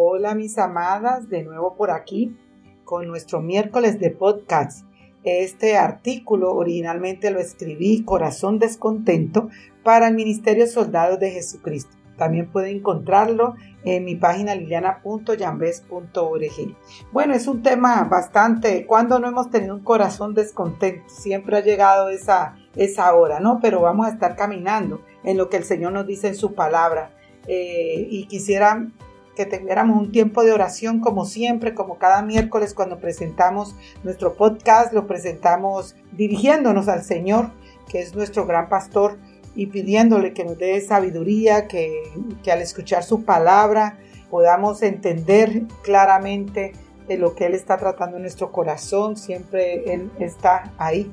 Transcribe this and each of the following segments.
Hola mis amadas, de nuevo por aquí con nuestro miércoles de podcast. Este artículo originalmente lo escribí Corazón Descontento para el Ministerio Soldados de Jesucristo. También puede encontrarlo en mi página liliana.yambes.org. Bueno, es un tema bastante, cuando no hemos tenido un corazón descontento, siempre ha llegado esa, esa hora, ¿no? Pero vamos a estar caminando en lo que el Señor nos dice en su palabra. Eh, y quisiera que tuviéramos un tiempo de oración como siempre, como cada miércoles cuando presentamos nuestro podcast, lo presentamos dirigiéndonos al Señor, que es nuestro gran pastor, y pidiéndole que nos dé sabiduría, que, que al escuchar su palabra podamos entender claramente de lo que Él está tratando en nuestro corazón. Siempre Él está ahí,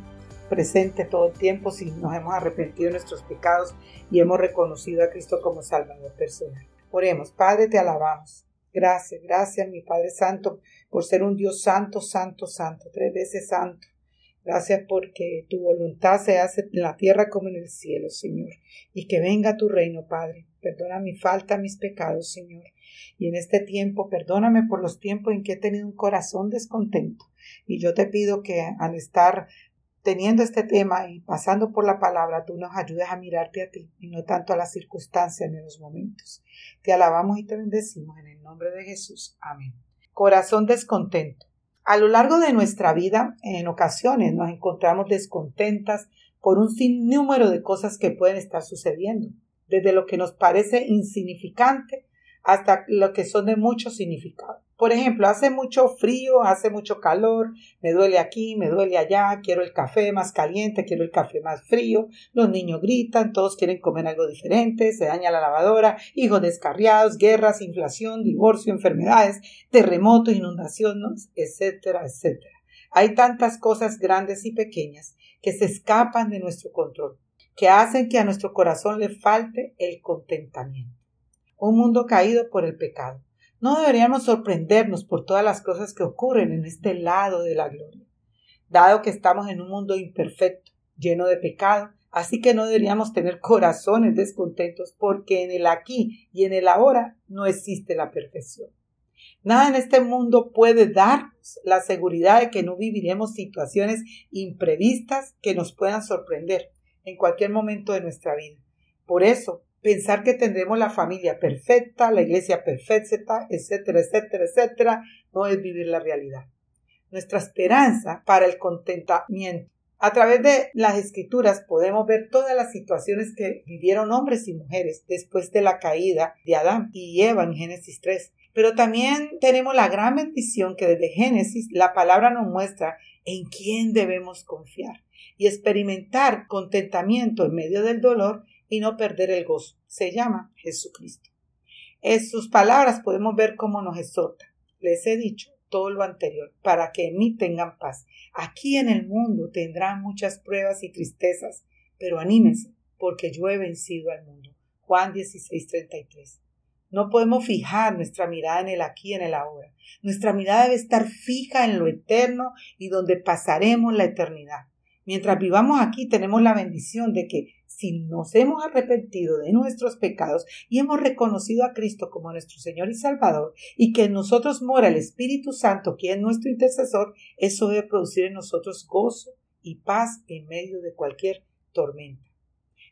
presente todo el tiempo, si nos hemos arrepentido de nuestros pecados y hemos reconocido a Cristo como Salvador personal. Oremos, Padre, te alabamos. Gracias, gracias, mi Padre Santo, por ser un Dios santo, santo, santo, tres veces santo. Gracias porque tu voluntad se hace en la tierra como en el cielo, Señor. Y que venga tu reino, Padre. Perdona mi falta, mis pecados, Señor. Y en este tiempo, perdóname por los tiempos en que he tenido un corazón descontento. Y yo te pido que al estar teniendo este tema y pasando por la palabra, tú nos ayudes a mirarte a ti y no tanto a las circunstancias ni los momentos. Te alabamos y te bendecimos en el nombre de Jesús. Amén. Corazón descontento. A lo largo de nuestra vida, en ocasiones nos encontramos descontentas por un sinnúmero de cosas que pueden estar sucediendo, desde lo que nos parece insignificante hasta lo que son de mucho significado. Por ejemplo, hace mucho frío, hace mucho calor, me duele aquí, me duele allá, quiero el café más caliente, quiero el café más frío, los niños gritan, todos quieren comer algo diferente, se daña la lavadora, hijos descarriados, guerras, inflación, divorcio, enfermedades, terremotos, inundaciones, etcétera, etcétera. Hay tantas cosas grandes y pequeñas que se escapan de nuestro control, que hacen que a nuestro corazón le falte el contentamiento un mundo caído por el pecado. No deberíamos sorprendernos por todas las cosas que ocurren en este lado de la gloria, dado que estamos en un mundo imperfecto, lleno de pecado, así que no deberíamos tener corazones descontentos porque en el aquí y en el ahora no existe la perfección. Nada en este mundo puede darnos la seguridad de que no viviremos situaciones imprevistas que nos puedan sorprender en cualquier momento de nuestra vida. Por eso, pensar que tendremos la familia perfecta, la iglesia perfecta, etcétera, etcétera, etcétera, no es vivir la realidad. Nuestra esperanza para el contentamiento. A través de las escrituras podemos ver todas las situaciones que vivieron hombres y mujeres después de la caída de Adán y Eva en Génesis 3. Pero también tenemos la gran bendición que desde Génesis la palabra nos muestra en quién debemos confiar y experimentar contentamiento en medio del dolor y no perder el gozo. Se llama Jesucristo. En sus palabras podemos ver cómo nos exhorta. Les he dicho todo lo anterior para que en mí tengan paz. Aquí en el mundo tendrán muchas pruebas y tristezas, pero anímense, porque yo he vencido al mundo. Juan 16:33. No podemos fijar nuestra mirada en el aquí y en el ahora. Nuestra mirada debe estar fija en lo eterno y donde pasaremos la eternidad. Mientras vivamos aquí tenemos la bendición de que si nos hemos arrepentido de nuestros pecados y hemos reconocido a Cristo como nuestro Señor y Salvador y que en nosotros mora el Espíritu Santo, quien es nuestro intercesor, eso debe producir en nosotros gozo y paz en medio de cualquier tormenta.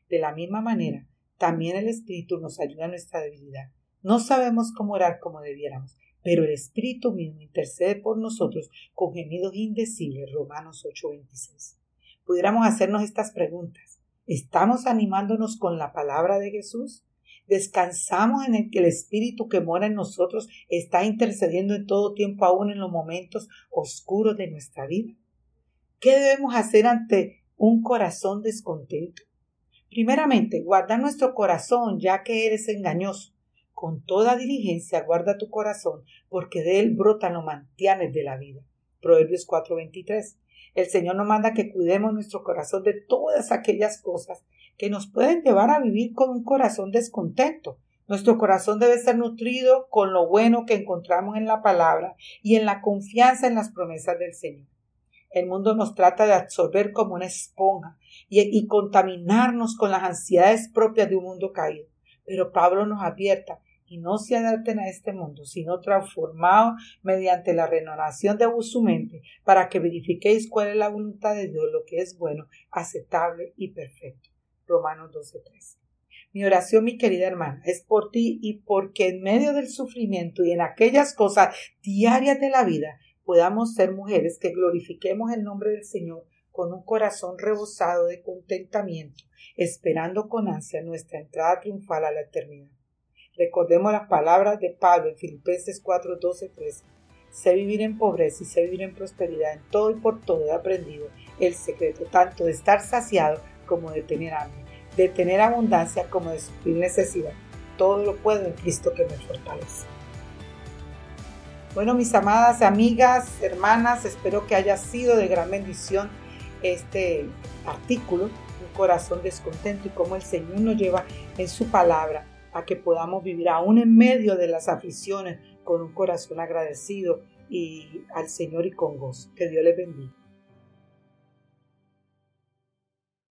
De la misma manera, también el Espíritu nos ayuda en nuestra debilidad. No sabemos cómo orar como debiéramos, pero el Espíritu mismo intercede por nosotros con gemidos indecibles. Romanos 8:26 pudiéramos hacernos estas preguntas. ¿Estamos animándonos con la palabra de Jesús? ¿Descansamos en el que el Espíritu que mora en nosotros está intercediendo en todo tiempo aún en los momentos oscuros de nuestra vida? ¿Qué debemos hacer ante un corazón descontento? Primeramente, guarda nuestro corazón ya que eres engañoso. Con toda diligencia guarda tu corazón, porque de él brotan los mantianes de la vida. Proverbios 4:23. El Señor nos manda que cuidemos nuestro corazón de todas aquellas cosas que nos pueden llevar a vivir con un corazón descontento. Nuestro corazón debe ser nutrido con lo bueno que encontramos en la palabra y en la confianza en las promesas del Señor. El mundo nos trata de absorber como una esponja y, y contaminarnos con las ansiedades propias de un mundo caído. Pero Pablo nos advierta y no se adapten a este mundo, sino transformados mediante la renovación de su mente, para que verifiquéis cuál es la voluntad de Dios, lo que es bueno, aceptable y perfecto. Romanos 12:13. Mi oración, mi querida hermana, es por ti y porque en medio del sufrimiento y en aquellas cosas diarias de la vida podamos ser mujeres que glorifiquemos el nombre del Señor con un corazón rebosado de contentamiento, esperando con ansia nuestra entrada triunfal a la eternidad. Recordemos las palabras de Pablo en Filipenses 4, 12, 13. Sé vivir en pobreza y sé vivir en prosperidad. En todo y por todo he aprendido el secreto tanto de estar saciado como de tener hambre, de tener abundancia como de sufrir necesidad. Todo lo puedo en Cristo que me fortalece. Bueno, mis amadas amigas, hermanas, espero que haya sido de gran bendición este artículo, un corazón descontento y cómo el Señor nos lleva en su palabra a que podamos vivir aún en medio de las aflicciones con un corazón agradecido y al Señor y con gozo. Que Dios les bendiga.